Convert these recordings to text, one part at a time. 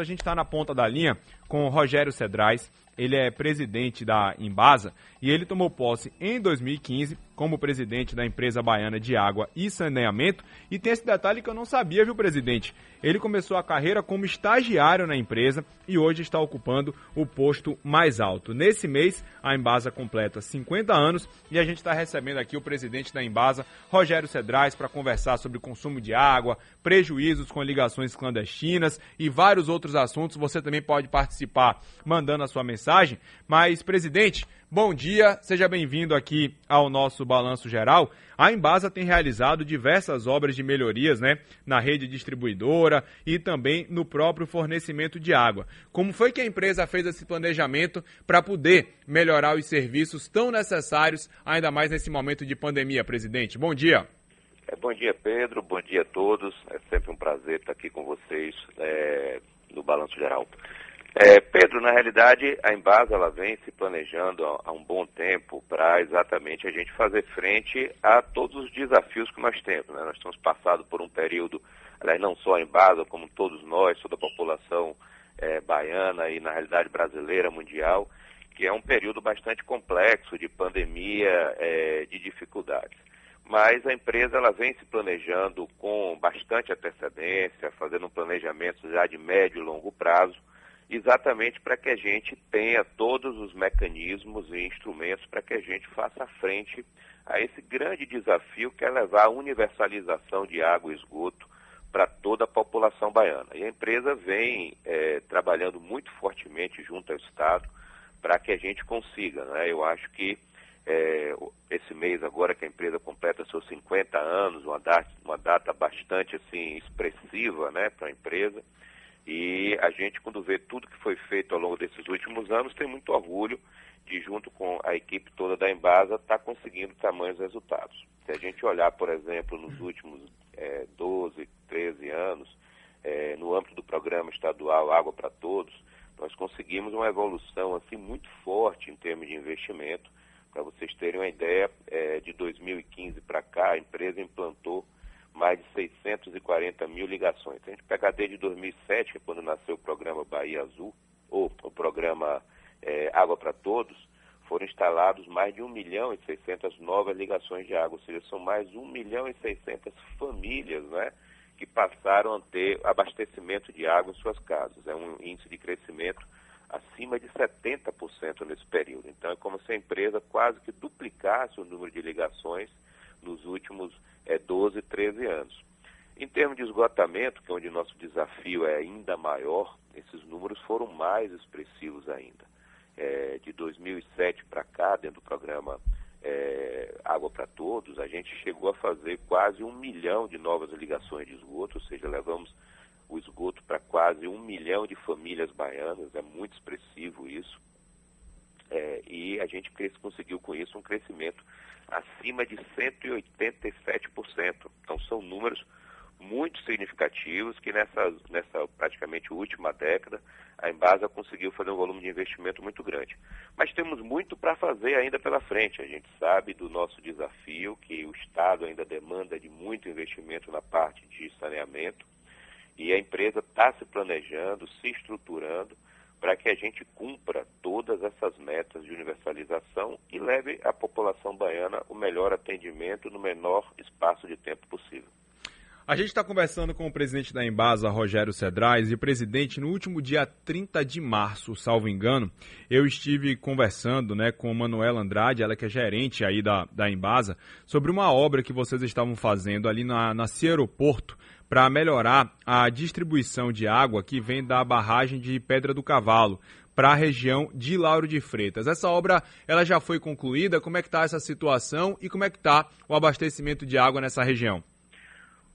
A gente está na ponta da linha com o Rogério Cedrais, ele é presidente da Embasa e ele tomou posse em 2015 como presidente da empresa baiana de água e saneamento. E tem esse detalhe que eu não sabia, viu, presidente? Ele começou a carreira como estagiário na empresa e hoje está ocupando o posto mais alto. Nesse mês, a Embasa completa 50 anos e a gente está recebendo aqui o presidente da Embasa, Rogério Cedrais, para conversar sobre consumo de água, prejuízos com ligações clandestinas e vários outros assuntos. Você também pode participar mandando a sua mensagem. Mas, presidente, Bom dia, seja bem-vindo aqui ao nosso balanço geral. A Embasa tem realizado diversas obras de melhorias né, na rede distribuidora e também no próprio fornecimento de água. Como foi que a empresa fez esse planejamento para poder melhorar os serviços tão necessários, ainda mais nesse momento de pandemia, presidente? Bom dia. É, bom dia, Pedro. Bom dia a todos. É sempre um prazer estar aqui com vocês é, no Balanço Geral. É, Pedro, na realidade, a Embasa ela vem se planejando há um bom tempo para exatamente a gente fazer frente a todos os desafios que nós temos. Né? Nós estamos passando por um período, aliás, não só a Embasa, como todos nós, toda a população é, baiana e, na realidade, brasileira, mundial, que é um período bastante complexo de pandemia, é, de dificuldades. Mas a empresa ela vem se planejando com bastante antecedência, fazendo um planejamento já de médio e longo prazo, exatamente para que a gente tenha todos os mecanismos e instrumentos para que a gente faça frente a esse grande desafio que é levar a universalização de água e esgoto para toda a população baiana. E a empresa vem é, trabalhando muito fortemente junto ao Estado para que a gente consiga. Né? Eu acho que é, esse mês agora que a empresa completa seus 50 anos, uma data, uma data bastante assim expressiva né, para a empresa, e a gente, quando vê tudo que foi feito ao longo desses últimos anos, tem muito orgulho de, junto com a equipe toda da Embasa, estar tá conseguindo tamanhos resultados. Se a gente olhar, por exemplo, nos últimos é, 12, 13 anos, é, no âmbito do programa estadual Água para Todos, nós conseguimos uma evolução assim muito forte em termos de investimento. Para vocês terem uma ideia, é, de 2015 para cá, a empresa implantou mais de 640 mil ligações. Se a gente pegar desde 2007, que é quando nasceu o programa Bahia Azul, ou o programa é, Água para Todos, foram instalados mais de 1 milhão e 600 novas ligações de água, ou seja, são mais 1 milhão e 600 famílias né, que passaram a ter abastecimento de água em suas casas. É um índice de crescimento acima de 70% nesse período. Então, é como se a empresa quase que duplicasse o número de ligações nos últimos é, 12, 13 anos. Em termos de esgotamento, que é onde nosso desafio é ainda maior, esses números foram mais expressivos ainda. É, de 2007 para cá, dentro do programa é, Água para Todos, a gente chegou a fazer quase um milhão de novas ligações de esgoto, ou seja, levamos o esgoto para quase um milhão de famílias baianas, é muito expressivo isso. É, e a gente conseguiu com isso um crescimento acima de 187%. Então são números muito significativos que nessa, nessa praticamente última década a Embasa conseguiu fazer um volume de investimento muito grande. Mas temos muito para fazer ainda pela frente. A gente sabe do nosso desafio, que o Estado ainda demanda de muito investimento na parte de saneamento, e a empresa está se planejando, se estruturando para que a gente cumpra todas essas metas de universalização e leve à população baiana o melhor atendimento no menor espaço de tempo possível. A gente está conversando com o presidente da Embasa, Rogério Cedrais, e presidente, no último dia 30 de março, salvo engano, eu estive conversando né, com Manuela Andrade, ela que é gerente aí da, da Embasa, sobre uma obra que vocês estavam fazendo ali na, na Aeroporto, para melhorar a distribuição de água que vem da barragem de Pedra do Cavalo para a região de Lauro de Freitas. Essa obra ela já foi concluída? Como é que está essa situação e como é que está o abastecimento de água nessa região?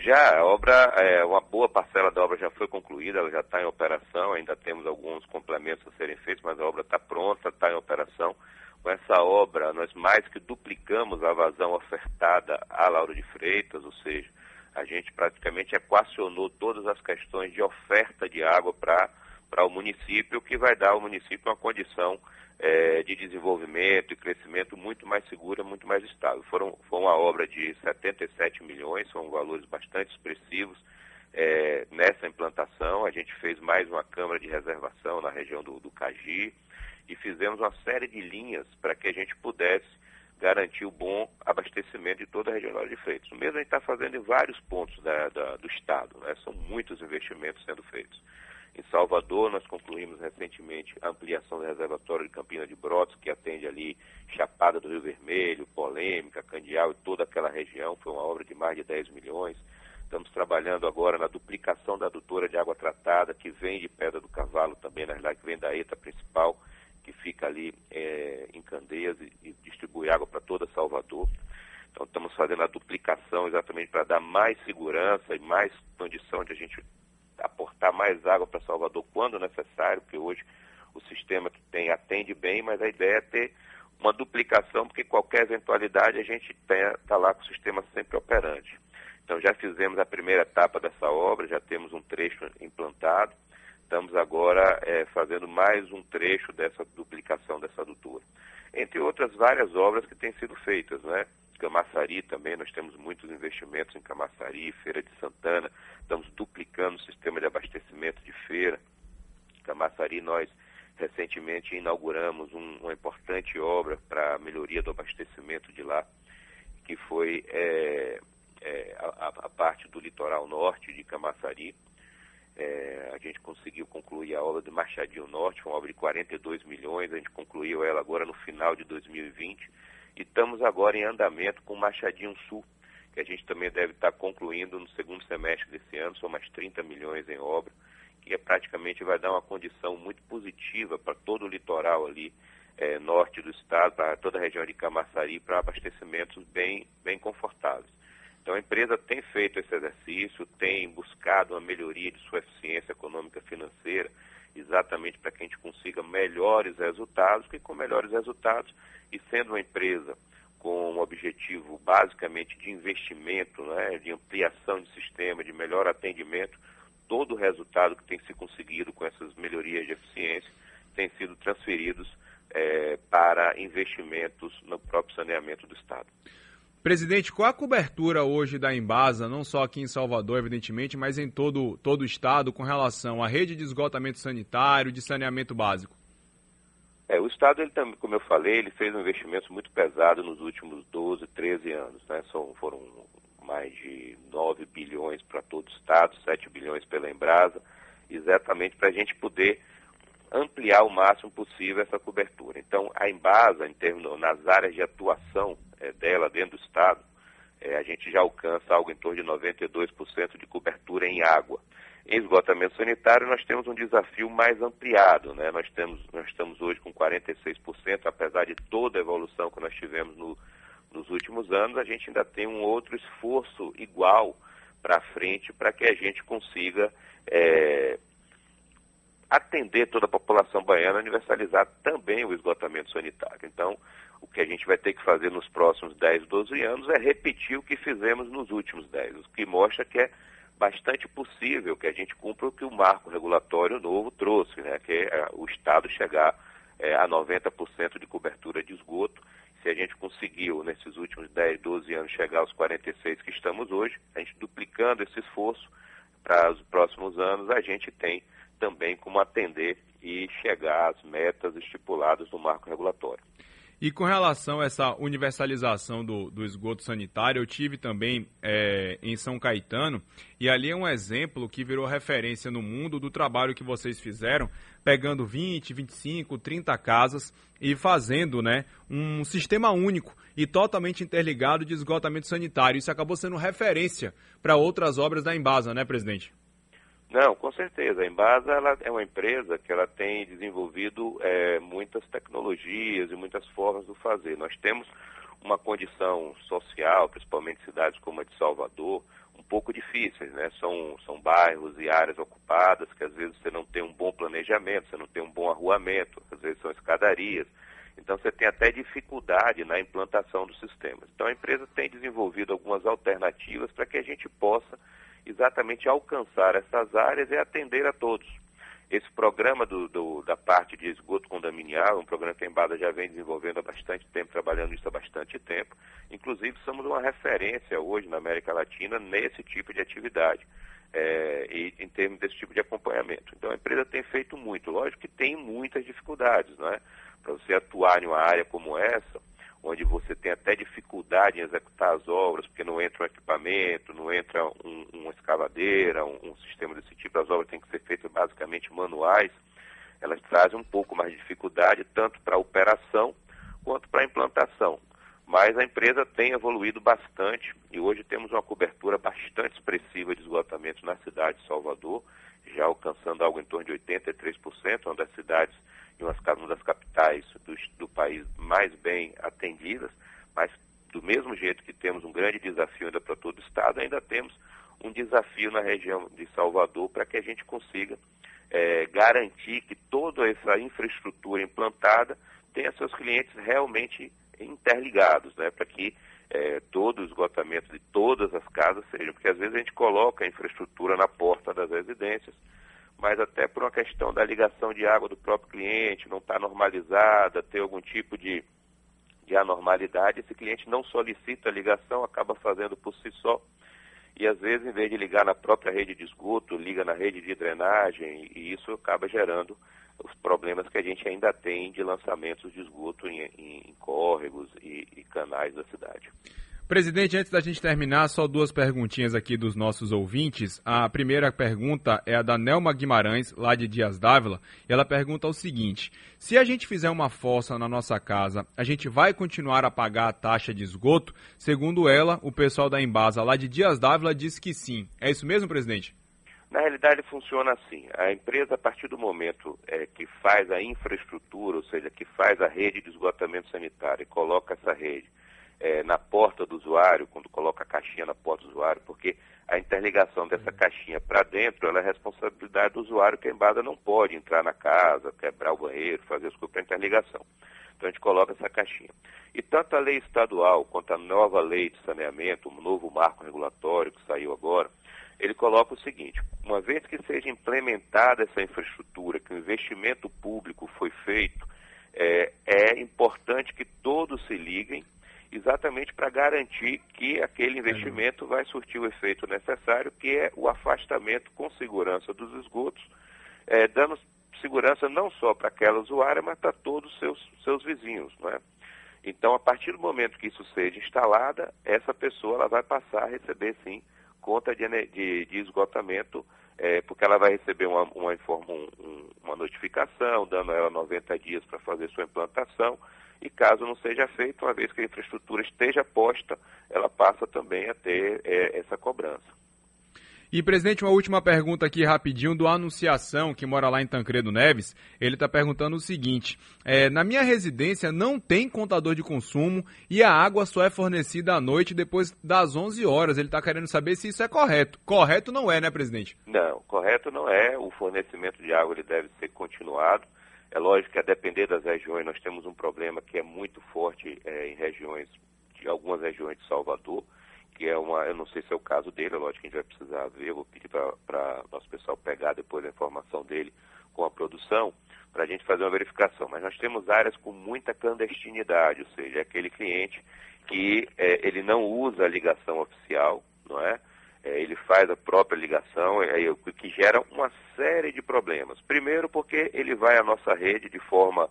Já, a obra, é, uma boa parcela da obra já foi concluída, ela já está em operação, ainda temos alguns complementos a serem feitos, mas a obra está pronta, está em operação. Com essa obra, nós mais que duplicamos a vazão ofertada a Lauro de Freitas, ou seja, a gente praticamente equacionou todas as questões de oferta de água para o município, que vai dar ao município uma condição é, de desenvolvimento e crescimento muito mais segura, muito mais estável. Foram, foi uma obra de 77 milhões, são valores bastante expressivos, é, nessa implantação. A gente fez mais uma câmara de reservação na região do, do Cagi e fizemos uma série de linhas para que a gente pudesse garantir o bom abastecimento de toda a região de Freitas. O mesmo a gente está fazendo em vários pontos da, da, do estado, né? são muitos investimentos sendo feitos. Em Salvador, nós concluímos recentemente a ampliação do reservatório de Campina de Brotos, que atende ali Chapada do Rio Vermelho, Polêmica, Candial e toda aquela região. Foi uma obra de mais de 10 milhões. Estamos trabalhando agora na duplicação da adutora de água tratada, que vem de Pedra do Cavalo também, na realidade, que vem da ETA principal, que fica ali é, em Candeias e, e distribui água para toda Salvador. Então, estamos fazendo a duplicação exatamente para dar mais segurança e mais condição de a gente aportar mais água para Salvador quando necessário, porque hoje o sistema que tem atende bem, mas a ideia é ter uma duplicação, porque qualquer eventualidade a gente está lá com o sistema sempre operante. Então já fizemos a primeira etapa dessa obra, já temos um trecho implantado, estamos agora é, fazendo mais um trecho dessa duplicação dessa adutora. Entre outras várias obras que têm sido feitas, né? Camaçari também, nós temos muitos investimentos em Camaçari, Feira de Santana, estamos duplicando o sistema de abastecimento de feira. Camaçari, nós recentemente inauguramos um, uma importante obra para a melhoria do abastecimento de lá, que foi é, é, a, a, parte do litoral norte de Camaçari. É, a gente conseguiu concluir a obra do Machadinho Norte, foi uma obra de 42 milhões, a gente concluiu ela agora no final de 2020 e estamos agora em andamento com o Machadinho Sul, que a gente também deve estar concluindo no segundo semestre desse ano, são mais 30 milhões em obra, que é, praticamente vai dar uma condição muito positiva para todo o litoral ali é, norte do estado, para toda a região de Camaçari, para abastecimentos bem, bem confortáveis. Então a empresa tem feito esse exercício, tem buscado uma melhoria de sua eficiência econômica financeira, exatamente para que a gente consiga melhores resultados, que com melhores resultados, e sendo uma empresa com um objetivo basicamente de investimento, né, de ampliação de sistema, de melhor atendimento, todo o resultado que tem se conseguido com essas melhorias de eficiência tem sido transferidos é, para investimentos no próprio saneamento do Estado. Presidente, qual a cobertura hoje da Embasa, não só aqui em Salvador, evidentemente, mas em todo, todo o estado, com relação à rede de esgotamento sanitário, de saneamento básico? É, o Estado, ele também, como eu falei, ele fez um investimento muito pesado nos últimos 12, 13 anos. Né? São, foram mais de 9 bilhões para todo o Estado, 7 bilhões pela Embrasa, exatamente para a gente poder ampliar o máximo possível essa cobertura. Então, a Embasa, em termos, nas áreas de atuação é, dela dentro do Estado, é, a gente já alcança algo em torno de 92% de cobertura em água. Em esgotamento sanitário, nós temos um desafio mais ampliado. Né? Nós, temos, nós estamos hoje com 46%, apesar de toda a evolução que nós tivemos no, nos últimos anos, a gente ainda tem um outro esforço igual para frente para que a gente consiga é, atender toda a população baiana, universalizar também o esgotamento sanitário. Então, o que a gente vai ter que fazer nos próximos 10, 12 anos é repetir o que fizemos nos últimos 10, o que mostra que é bastante possível que a gente cumpra o que o marco regulatório novo trouxe, né, que é o Estado chegar é, a 90% de cobertura de esgoto. Se a gente conseguiu, nesses últimos 10, 12 anos, chegar aos 46 que estamos hoje, a gente duplicando esse esforço, para os próximos anos a gente tem também como atender e chegar às metas estipuladas no marco regulatório. E com relação a essa universalização do, do esgoto sanitário, eu tive também é, em São Caetano, e ali é um exemplo que virou referência no mundo do trabalho que vocês fizeram, pegando 20, 25, 30 casas e fazendo né, um sistema único e totalmente interligado de esgotamento sanitário. Isso acabou sendo referência para outras obras da Embasa, né, presidente? Não, com certeza. A Embasa ela é uma empresa que ela tem desenvolvido é, muitas tecnologias e muitas formas de fazer. Nós temos uma condição social, principalmente cidades como a de Salvador, um pouco difíceis, né? São, são bairros e áreas ocupadas que às vezes você não tem um bom planejamento, você não tem um bom arruamento, às vezes são escadarias. Então você tem até dificuldade na implantação dos sistemas. Então a empresa tem desenvolvido algumas alternativas para que a gente possa exatamente alcançar essas áreas e atender a todos. Esse programa do, do, da parte de esgoto condominial, um programa que a Embada já vem desenvolvendo há bastante tempo, trabalhando nisso há bastante tempo. Inclusive, somos uma referência hoje na América Latina nesse tipo de atividade. é, e, em termos desse tipo de acompanhamento. Então a empresa tem feito muito, lógico que tem muitas dificuldades, não é? Para você atuar em uma área como essa, onde você tem até dificuldade em executar as obras, porque não entra um equipamento, não entra um, uma escavadeira, um, um, sistema desse tipo, as obras têm que ser feitas basicamente manuais, elas trazem um pouco mais de dificuldade, tanto para a operação quanto para a implantação. Mas a empresa tem evoluído bastante e hoje temos uma cobertura bastante expressiva de esgotamento na cidade de Salvador, já alcançando algo em torno de 83%, uma das cidades e uma das capitais do, do país mais bem atendidas, mas do mesmo jeito que temos um grande desafio ainda para todo o Estado, ainda temos um desafio na região de Salvador para que a gente consiga é, garantir que toda essa infraestrutura implantada tenha seus clientes realmente interligados, né, para que é, todo o esgotamento de todas as casas seja, porque às vezes a gente coloca a infraestrutura na porta das residências, mas até por uma questão da ligação de água do próprio cliente, não está normalizada, ter algum tipo de, de anormalidade, esse cliente não solicita a ligação, acaba fazendo por si só. E às vezes, em vez de ligar na própria rede de esgoto, liga na rede de drenagem, e isso acaba gerando os problemas que a gente ainda tem de lançamentos de esgoto em, em, em córregos e, e canais da cidade. Presidente, antes da gente terminar, só duas perguntinhas aqui dos nossos ouvintes. A primeira pergunta é a da Nelma Guimarães, lá de Dias Dávila, ela pergunta o seguinte: se a gente fizer uma fossa na nossa casa, a gente vai continuar a pagar a taxa de esgoto? Segundo ela, o pessoal da Embasa, lá de Dias Dávila, diz que sim. É isso mesmo, presidente? Na realidade, funciona assim. A empresa, a partir do momento é, que faz a infraestrutura, ou seja, que faz a rede de esgotamento sanitário e coloca essa rede é, na porta do usuário, quando coloca a caixinha na porta do usuário, porque a interligação dessa caixinha para dentro ela é responsabilidade do usuário, que a Embada não pode entrar na casa, quebrar o banheiro, fazer as coisas para interligação. Então a gente coloca essa caixinha. E tanto a lei estadual quanto a nova lei de saneamento, o novo marco regulatório que saiu agora, ele coloca o seguinte: uma vez que seja implementada essa infraestrutura, que o investimento público foi feito, é, é importante que todos se liguem exatamente para garantir que aquele investimento vai surtir o efeito necessário, que é o afastamento com segurança dos esgotos, é, dando segurança não só para aquela usuária, mas para todos os seus, seus vizinhos. Não é? Então, a partir do momento que isso seja instalada, essa pessoa ela vai passar a receber, sim, conta de, de, de esgotamento, é, porque ela vai receber uma, uma, um, uma notificação, dando a ela 90 dias para fazer sua implantação, e caso não seja feito, uma vez que a infraestrutura esteja posta, ela passa também a ter é, essa cobrança. E, presidente, uma última pergunta aqui rapidinho do Anunciação, que mora lá em Tancredo Neves. Ele está perguntando o seguinte: é, na minha residência não tem contador de consumo e a água só é fornecida à noite depois das 11 horas. Ele está querendo saber se isso é correto. Correto não é, né, presidente? Não, correto não é. O fornecimento de água ele deve ser continuado. É lógico que a depender das regiões, nós temos um problema que é muito forte é, em regiões, de algumas regiões de Salvador, que é uma, eu não sei se é o caso dele, é lógico que a gente vai precisar ver, vou pedir para nosso pessoal pegar depois a informação dele com a produção, para a gente fazer uma verificação. Mas nós temos áreas com muita clandestinidade, ou seja, é aquele cliente que é, ele não usa a ligação oficial, não é? é, ele faz a própria ligação, é, que gera uma série de problemas. Primeiro porque ele vai à nossa rede de forma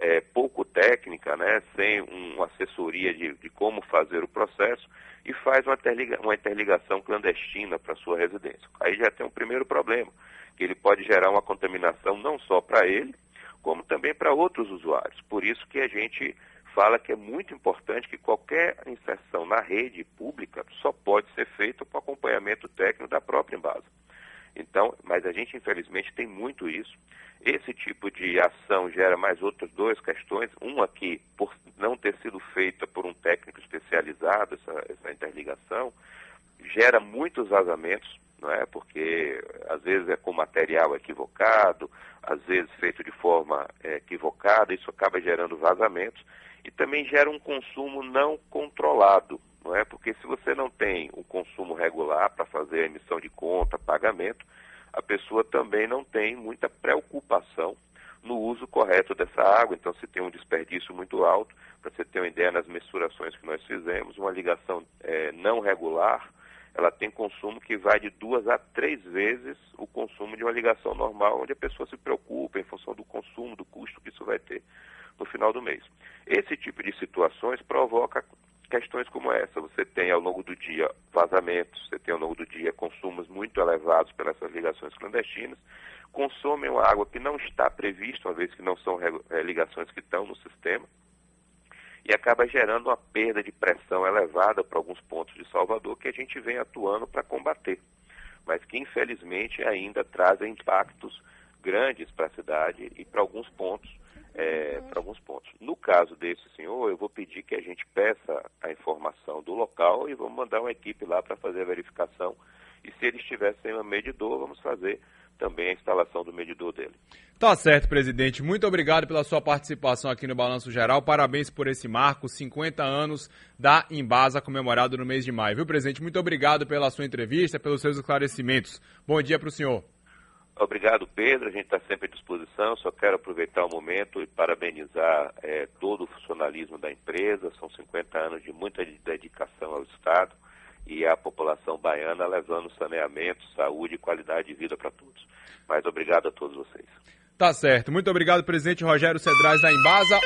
é, pouco técnica, né, sem um, uma assessoria de, de, como fazer o processo e faz uma, interliga, uma interligação clandestina para sua residência. Aí já tem um primeiro problema, que ele pode gerar uma contaminação não só para ele, como também para outros usuários. Por isso que a gente fala que é muito importante que qualquer inserção na rede pública só pode ser feita com acompanhamento técnico da própria Embasa. Então, mas a gente infelizmente tem muito isso. Esse tipo de ação gera mais outras duas questões. Uma que, por não ter sido feita por um técnico especializado, essa, essa interligação, gera muitos vazamentos, não é? Porque às vezes é com material equivocado, às vezes feito de forma é, equivocada, isso acaba gerando vazamentos e também gera um consumo não controlado, não é? Porque se você não tem o um consumo regular para fazer a emissão de conta, pagamento, a pessoa também não tem muita preocupação no uso correto dessa água. Então, se tem um desperdício muito alto, para você ter uma ideia nas mensurações que nós fizemos, uma ligação é, não regular ela tem consumo que vai de duas a três vezes o consumo de uma ligação normal, onde a pessoa se preocupa em função do consumo, do custo que isso vai ter no final do mês. Esse tipo de situações provoca questões como essa. Você tem ao longo do dia vazamentos, você tem ao longo do dia consumos muito elevados pelas ligações clandestinas, consomem uma água que não está prevista, uma vez que não são é, ligações que estão no sistema, e acaba gerando uma perda de pressão elevada para alguns pontos de Salvador que a gente vem atuando para combater, mas que infelizmente ainda trazem impactos grandes para a cidade e para alguns pontos é, para alguns pontos. No caso desse senhor, eu vou pedir que a gente peça a informação do local e vamos mandar uma equipe lá para fazer a verificação. E se ele estiver sem um medidor, vamos fazer também a instalação do medidor dele. Tá certo, presidente. Muito obrigado pela sua participação aqui no Balanço Geral. Parabéns por esse marco, 50 anos da Embasa comemorado no mês de maio. Viu, presidente? Muito obrigado pela sua entrevista, pelos seus esclarecimentos. Bom dia para o senhor. Obrigado, Pedro. A gente está sempre à disposição. Só quero aproveitar o momento e parabenizar é, todo o funcionalismo da empresa. São 50 anos de muita dedicação ao Estado e à população baiana, levando saneamento, saúde e qualidade de vida para todos. Mas obrigado a todos vocês. Tá certo. Muito obrigado, presidente Rogério Cedrais da Embasa.